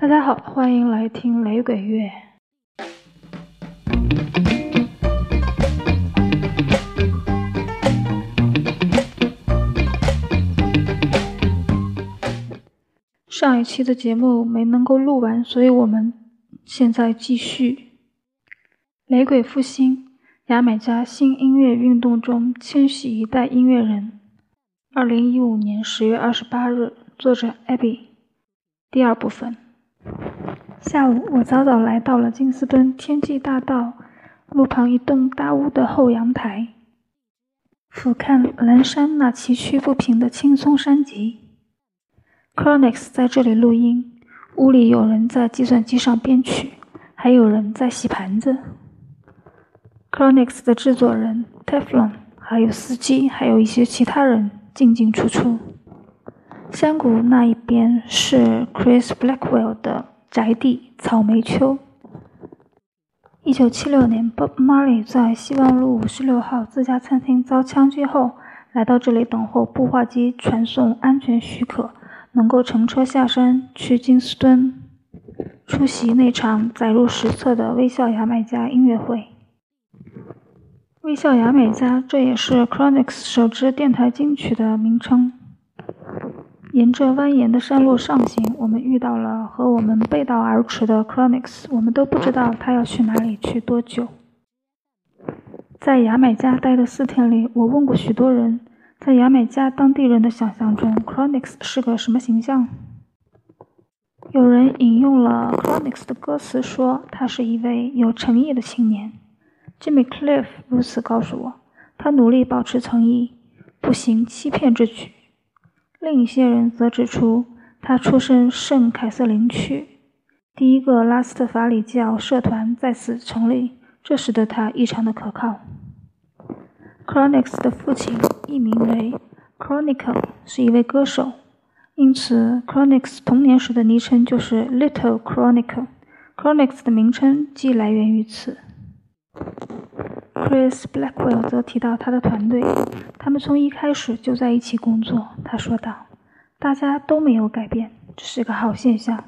大家好，欢迎来听雷鬼乐。上一期的节目没能够录完，所以我们现在继续。雷鬼复兴，牙买加新音乐运动中千禧一代音乐人。二零一五年十月二十八日，作者 Abby。第二部分。下午，我早早来到了金斯敦天际大道路旁一栋大屋的后阳台，俯瞰蓝山那崎岖不平的青松山脊。Chronix 在这里录音，屋里有人在计算机上编曲，还有人在洗盘子。Chronix 的制作人 Teflon，还有司机，还有一些其他人进进出出。山谷那一边是 Chris Blackwell 的宅地草莓丘。一九七六年，Bob Marley 在希望路五十六号自家餐厅遭枪击后，来到这里等候步话机传送安全许可，能够乘车下山去金斯敦出席那场载入史册的微笑牙买加音乐会。微笑牙买加，这也是 Chronix 首支电台金曲的名称。沿着蜿蜒的山路上行，我们遇到了和我们背道而驰的 Chronix。我们都不知道他要去哪里，去多久。在牙买加待的四天里，我问过许多人，在牙买加当地人的想象中，Chronix 是个什么形象？有人引用了 Chronix 的歌词，说他是一位有诚意的青年。Jimmy Cliff 如此告诉我，他努力保持诚意，不行欺骗之举。另一些人则指出，他出身圣凯瑟琳区，第一个拉斯特法里教社团在此成立，这使得他异常的可靠。Chronix 的父亲艺名为 Chronicle，是一位歌手，因此 Chronix 童年时的昵称就是 Little Chronicle。Chronix 的名称即来源于此。Chris Blackwell 则提到他的团队，他们从一开始就在一起工作。他说道：“大家都没有改变，这是个好现象。”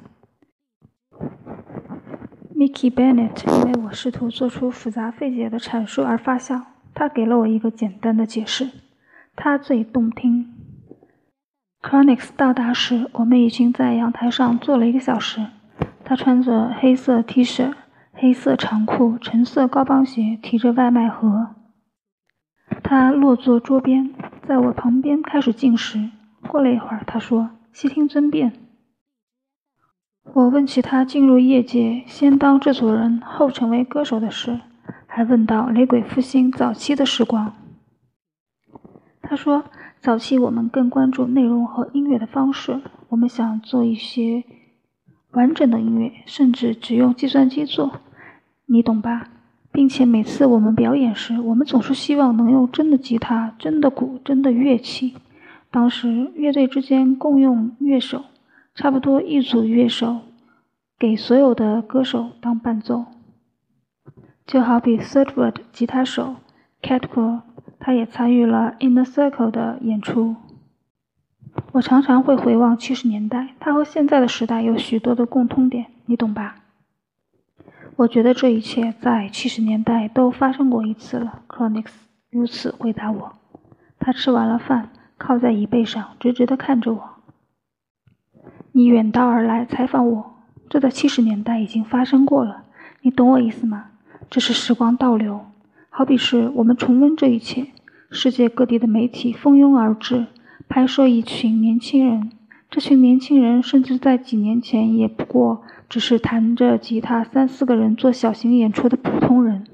Mickey Bennett 因为我试图做出复杂费解的阐述而发笑，他给了我一个简单的解释，他最动听。Chronix 到达时，我们已经在阳台上坐了一个小时。他穿着黑色 T 恤。黑色长裤、橙色高帮鞋，提着外卖盒。他落座桌边，在我旁边开始进食。过了一会儿，他说：“悉听尊便。”我问起他进入业界，先当制作人，后成为歌手的事，还问到雷鬼复兴早期的时光。他说：“早期我们更关注内容和音乐的方式，我们想做一些完整的音乐，甚至只用计算机做。”你懂吧？并且每次我们表演时，我们总是希望能用真的吉他、真的鼓、真的乐器。当时乐队之间共用乐手，差不多一组乐手给所有的歌手当伴奏。就好比 Third Word 吉他手 Catco，他也参与了 In the Circle 的演出。我常常会回望七十年代，它和现在的时代有许多的共通点，你懂吧？我觉得这一切在七十年代都发生过一次了。Chronix 如此回答我。他吃完了饭，靠在椅背上，直直地看着我。你远道而来采访我，这在七十年代已经发生过了。你懂我意思吗？这是时光倒流，好比是我们重温这一切。世界各地的媒体蜂拥而至，拍摄一群年轻人。这群年轻人甚至在几年前也不过。只是弹着吉他，三四个人做小型演出的普通人。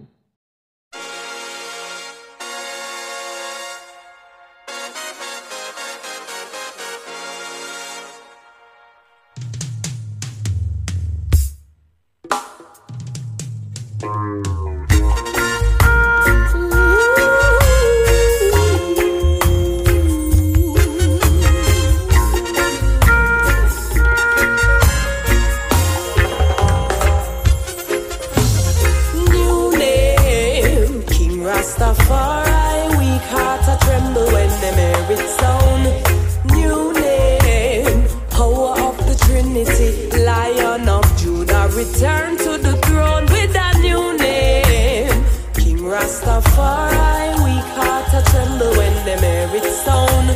For I weak heart I tremble when the merit sound. New name, power of the Trinity, Lion of Judah, return to the throne with a new name. King Rastafari, weak heart I tremble when the merit sound.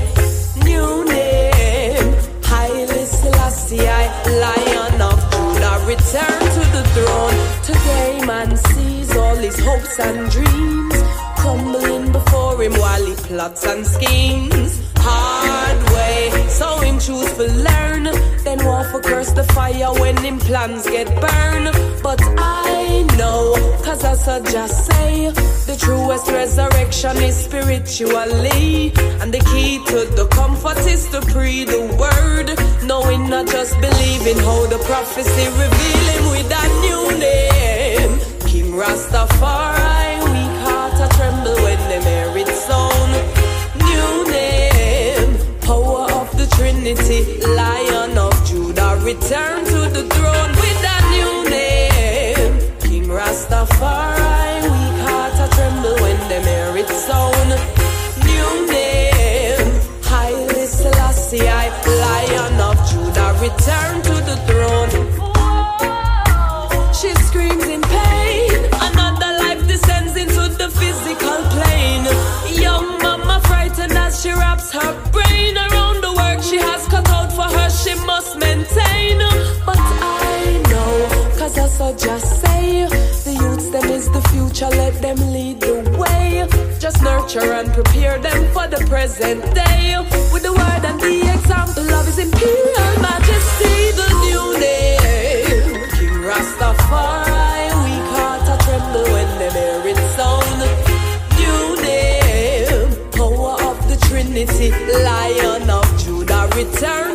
New name, Haile Selassie, I, Lion of Judah, return to the throne. Today man sees all his hopes and dreams before him plots and schemes. Hard way, so him choose to learn. Then war for curse the fire when him plans get burned. But I know, cause I just say, the truest resurrection is spiritually. And the key to the comfort is to pre the word. Knowing not just believing how the prophecy revealing with a new name. Return And prepare them for the present day. With the word and the example of his imperial majesty, the new name. King Rastafari, weak heart tremble when sound. New name, power of the Trinity, Lion of Judah, return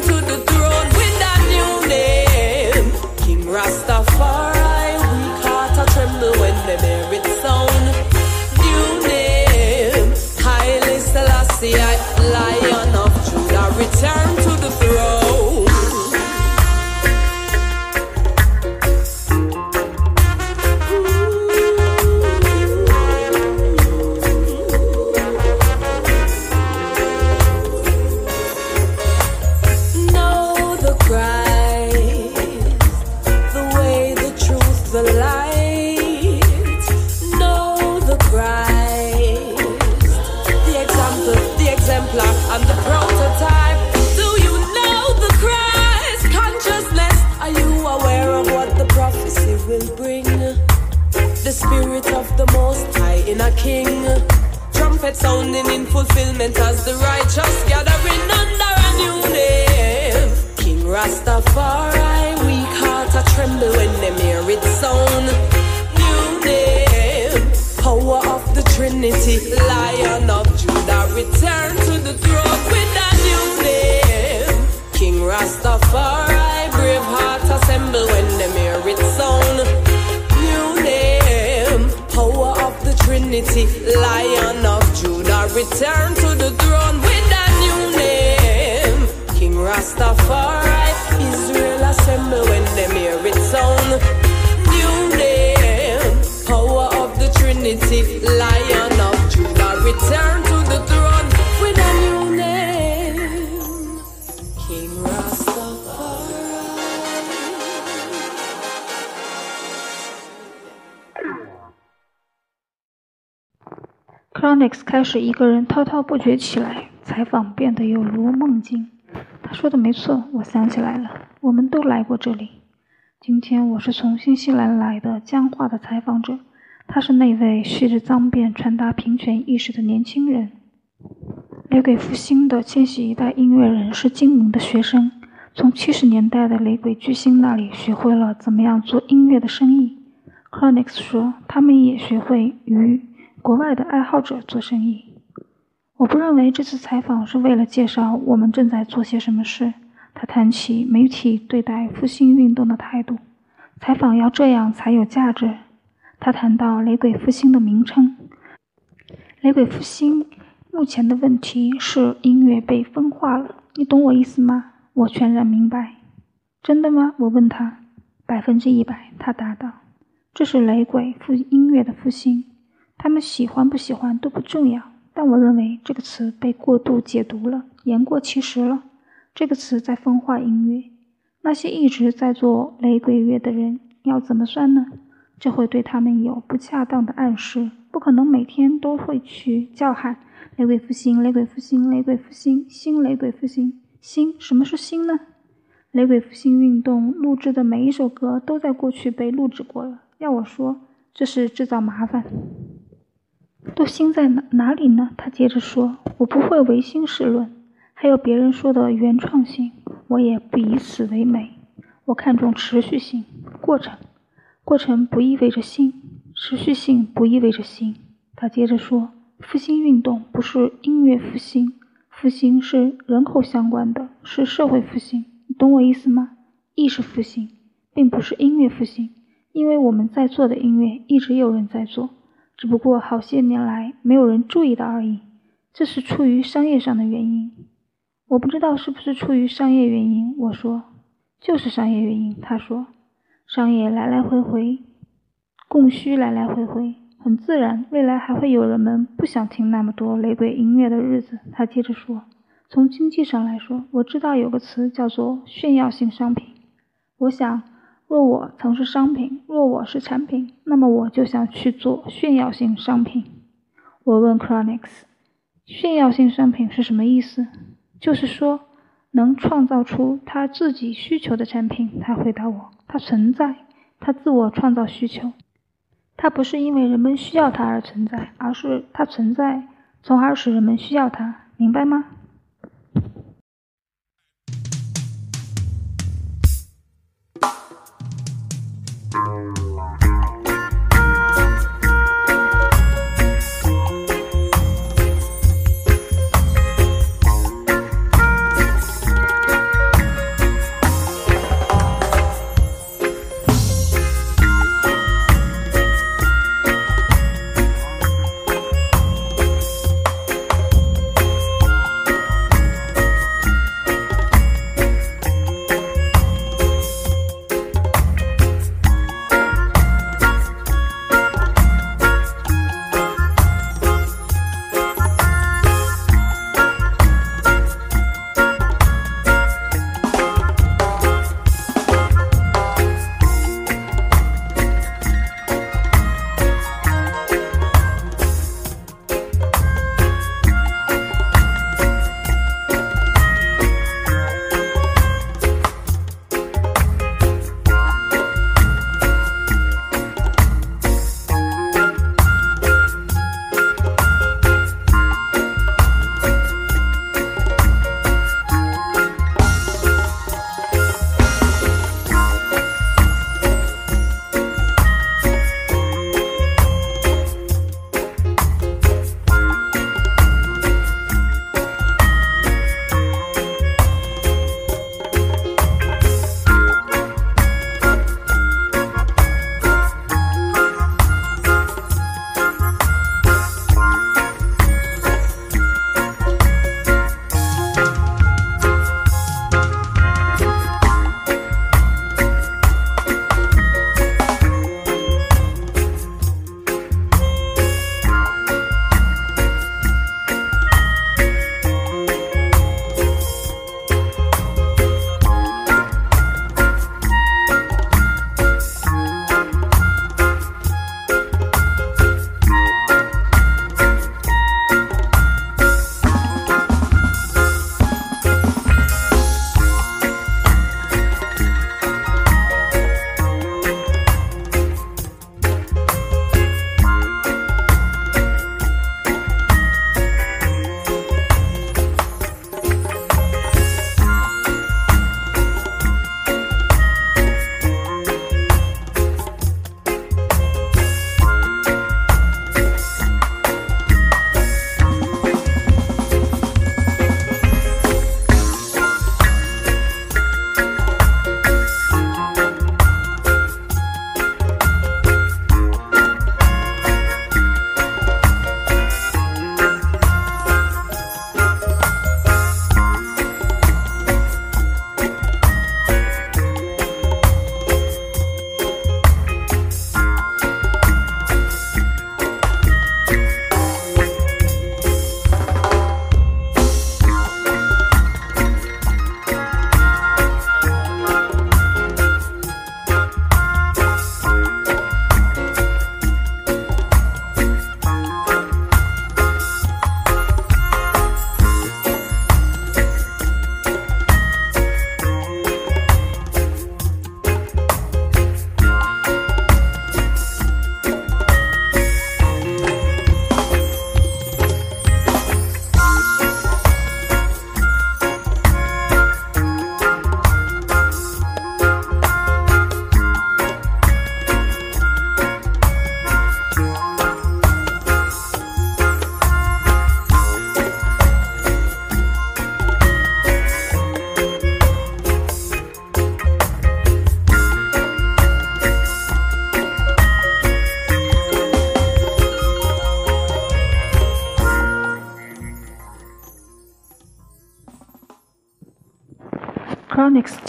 will bring? The spirit of the Most High in a king. Trumpet sounding in fulfillment as the righteous gathering under a new name. King Rastafari, weak heart a tremble when them hear its sound. New name, power of the Trinity, Lion of Judah, return to the throne with a new name. King Rastafari, brave heart assemble when them hear its sound. New name, power of the Trinity, Lion of Judah, return to the throne with a new name. King Rastafari, Israel assemble when them hear its sound. New name, power of the Trinity, Lion of Judah, return Chronix 开始一个人滔滔不绝起来，采访变得有如梦境。他说的没错，我想起来了，我们都来过这里。今天我是从新西兰来的僵化的采访者，他是那位蓄着脏辫传达平权意识的年轻人。留给复兴的千禧一代音乐人是精明的学生，从七十年代的雷鬼巨星那里学会了怎么样做音乐的生意。Chronix 说，他们也学会与国外的爱好者做生意。我不认为这次采访是为了介绍我们正在做些什么事。他谈起媒体对待复兴运动的态度，采访要这样才有价值。他谈到雷鬼复兴的名称。雷鬼复兴目前的问题是音乐被分化了，你懂我意思吗？我全然明白。真的吗？我问他。百分之一百，他答道。这是雷鬼复音乐的复兴，他们喜欢不喜欢都不重要。但我认为这个词被过度解读了，言过其实了。这个词在分化音乐。那些一直在做雷鬼乐的人要怎么算呢？这会对他们有不恰当的暗示。不可能每天都会去叫喊“雷鬼复兴，雷鬼复兴，雷鬼复兴，新雷鬼复兴，新”。什么是新呢？雷鬼复兴运动录制的每一首歌都在过去被录制过了。要我说，这是制造麻烦。都新在哪哪里呢？他接着说：“我不会唯心是论，还有别人说的原创性。”我也不以此为美，我看重持续性、过程。过程不意味着新，持续性不意味着新。他接着说：“复兴运动不是音乐复兴，复兴是人口相关的，是社会复兴。你懂我意思吗？意识复兴，并不是音乐复兴，因为我们在做的音乐一直有人在做，只不过好些年来没有人注意到而已。这是出于商业上的原因。”我不知道是不是出于商业原因，我说就是商业原因。他说，商业来来回回，供需来来回回，很自然。未来还会有人们不想听那么多雷鬼音乐的日子。他接着说，从经济上来说，我知道有个词叫做炫耀性商品。我想，若我曾是商品，若我是产品，那么我就想去做炫耀性商品。我问 Chronics，炫耀性商品是什么意思？就是说，能创造出他自己需求的产品。他回答我：“它存在，它自我创造需求。它不是因为人们需要它而存在，而是它存在，从而使人们需要它。明白吗？”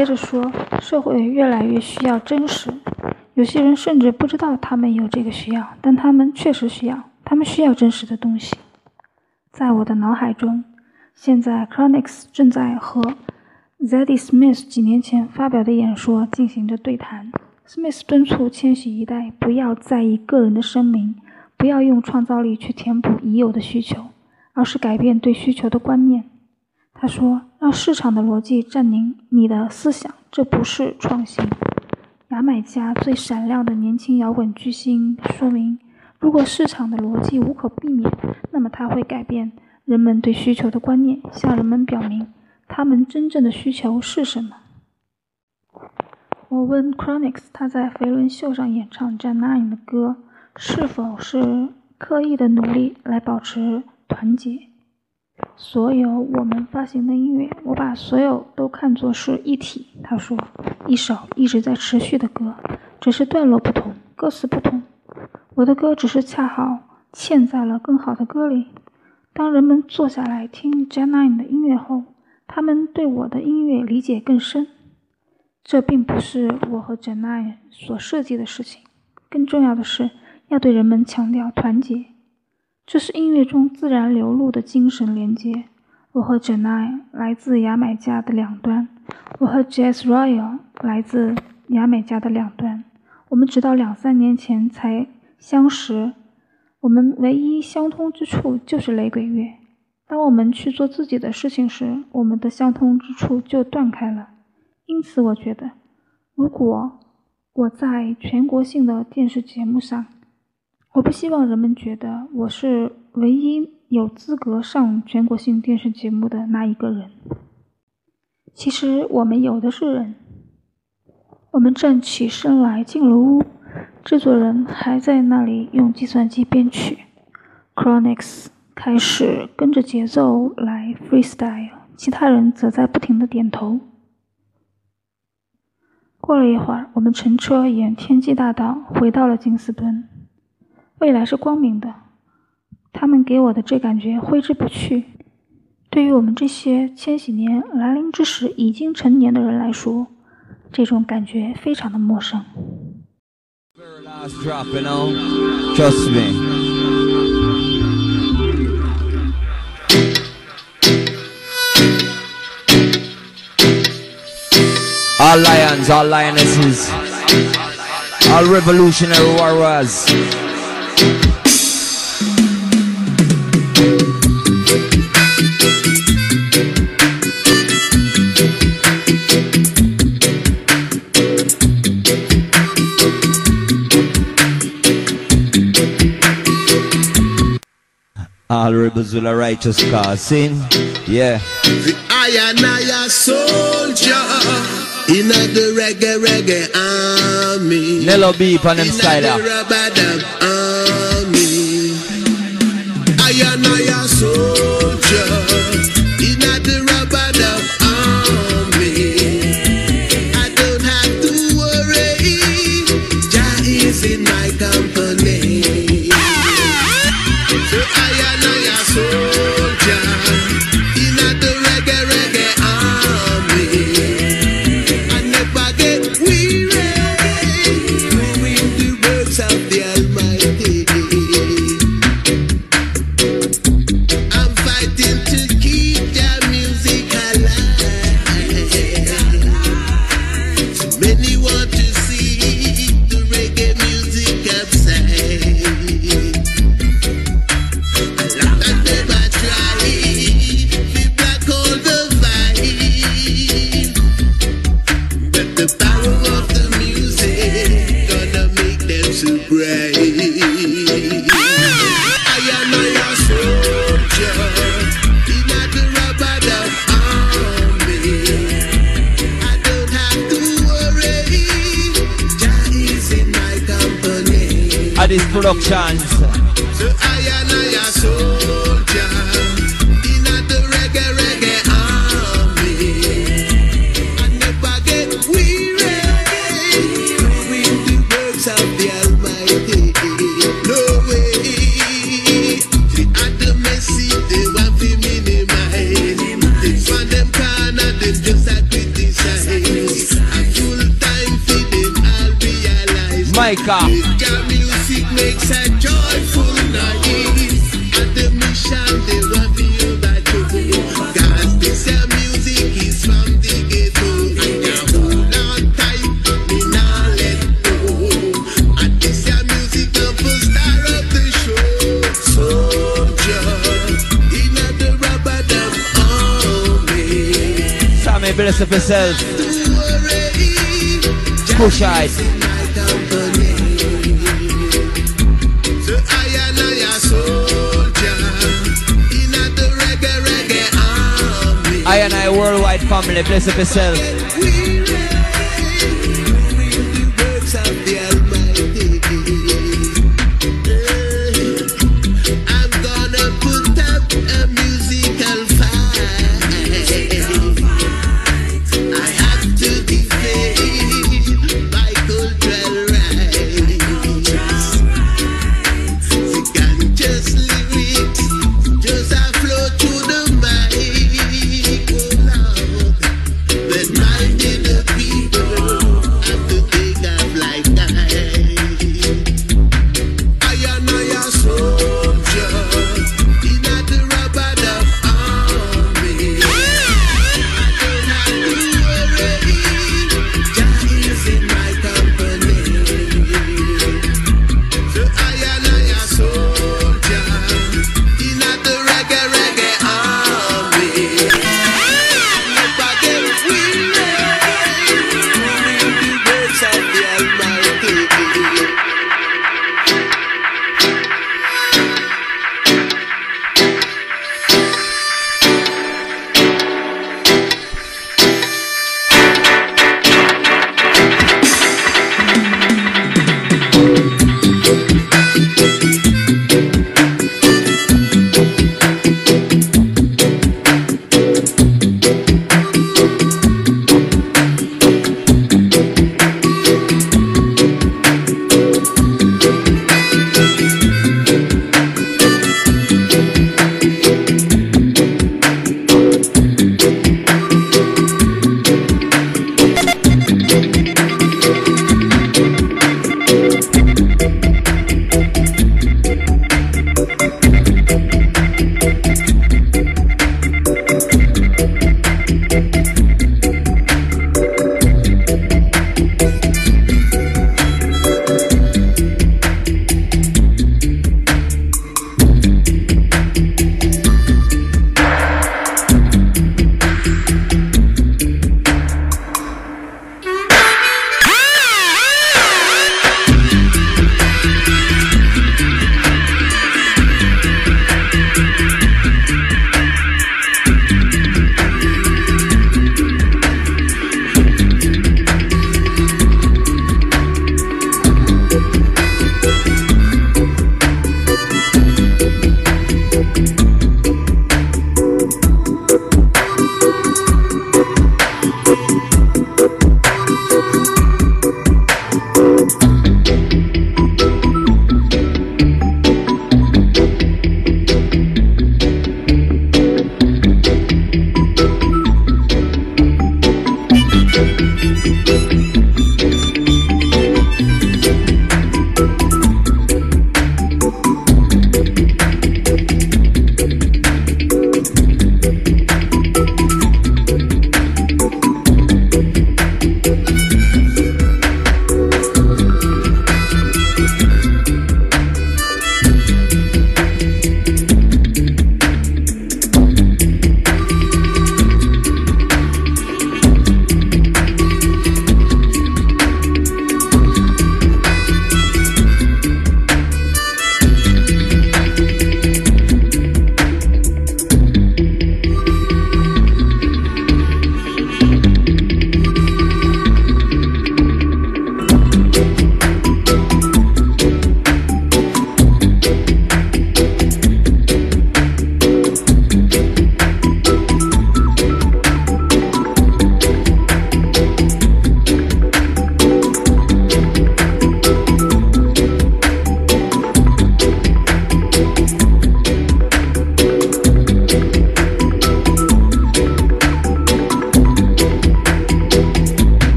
接着说：“社会越来越需要真实，有些人甚至不知道他们有这个需要，但他们确实需要，他们需要真实的东西。”在我的脑海中，现在 Chronix 正在和 Zadie Smith 几年前发表的演说进行着对谈。Smith 敦促千禧一代不要在意个人的声明，不要用创造力去填补已有的需求，而是改变对需求的观念。他说：“让市场的逻辑占领你的思想，这不是创新。”牙买加最闪亮的年轻摇滚巨星说明。如果市场的逻辑无可避免，那么它会改变人们对需求的观念，向人们表明他们真正的需求是什么。我问 Chronix，他在飞轮秀上演唱 Janine 的歌，是否是刻意的努力来保持团结？所有我们发行的音乐，我把所有都看作是一体。他说，一首一直在持续的歌，只是段落不同，歌词不同。我的歌只是恰好嵌在了更好的歌里。当人们坐下来听 Janine 的音乐后，他们对我的音乐理解更深。这并不是我和 Janine 所设计的事情。更重要的是，要对人们强调团结。这是音乐中自然流露的精神连接。我和 Janine 来自牙买加的两端，我和 Jazz Royal 来自牙买加的两端。我们直到两三年前才相识，我们唯一相通之处就是雷鬼乐。当我们去做自己的事情时，我们的相通之处就断开了。因此，我觉得，如果我在全国性的电视节目上，我不希望人们觉得我是唯一有资格上全国性电视节目的那一个人。其实，我们有的是人。我们站起身来进了屋，制作人还在那里用计算机编曲。Chronix 开始跟着节奏来 freestyle，其他人则在不停的点头。过了一会儿，我们乘车沿天际大道回到了金斯敦。未来是光明的，他们给我的这感觉挥之不去。对于我们这些千禧年来临之时已经成年的人来说，这种感觉非常的陌生。All lions, all lionesses, all revolutionary warriors. All rebels will a righteous cause. Sing, yeah. The iron iron soldier in the reggae reggae army. Nello beep on them In style. the ah. Rabadab army. Iron iron soldier Daddy's Productions. So I and I are soldiers in the reggae reggae army. Never get weary doing the works of the Almighty. No way. The they want to minimize. Them just a criticize. A full time I'll realize. Micah. best of yourself. Push eyes. I and I worldwide family, bless up yourself.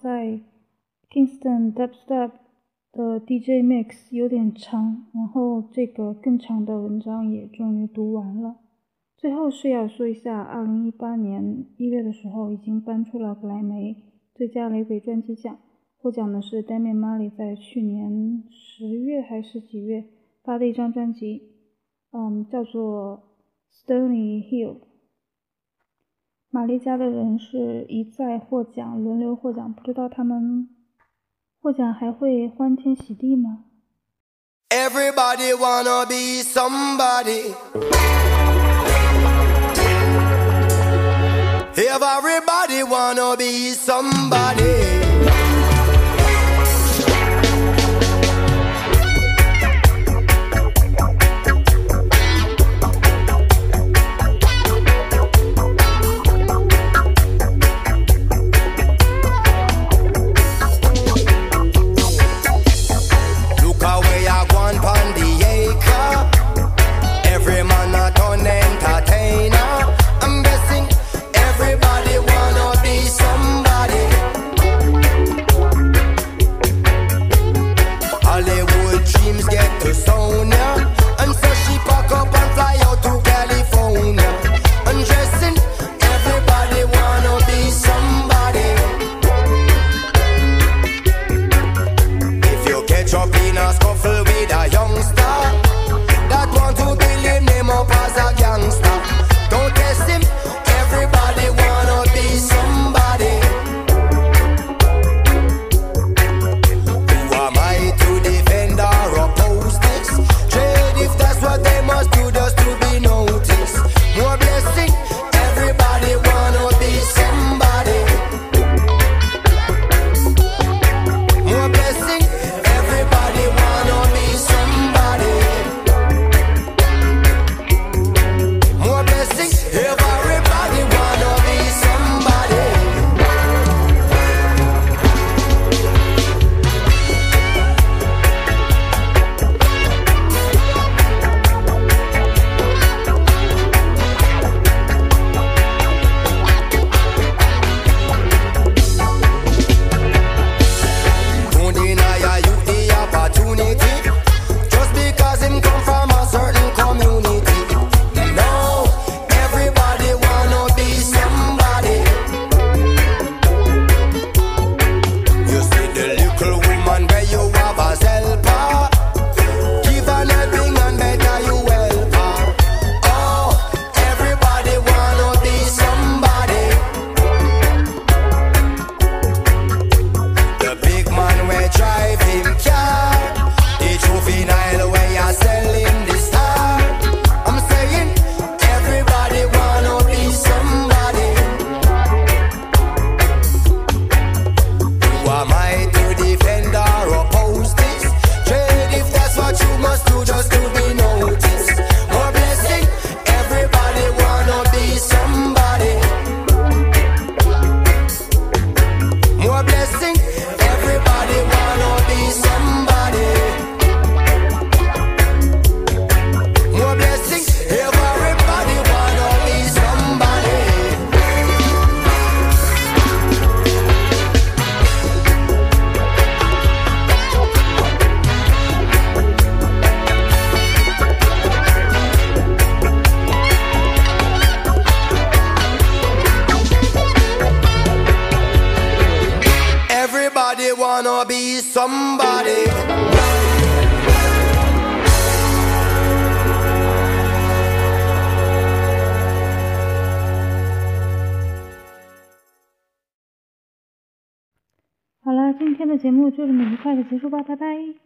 在 Kingston Dubstep 的 DJ Mix，有点长，然后这个更长的文章也终于读完了。最后是要说一下，二零一八年一月的时候已经颁出了格莱美最佳雷鬼专辑奖，获奖的是 Damian Marley 在去年十月还是几月发的一张专辑，嗯，叫做 Stony Hill。玛丽家的人是一再获奖，轮流获奖，不知道他们获奖还会欢天喜地吗？Everybody wanna be somebody. Everybody wanna be somebody. With a don't 目就这么愉快的结束吧，拜拜。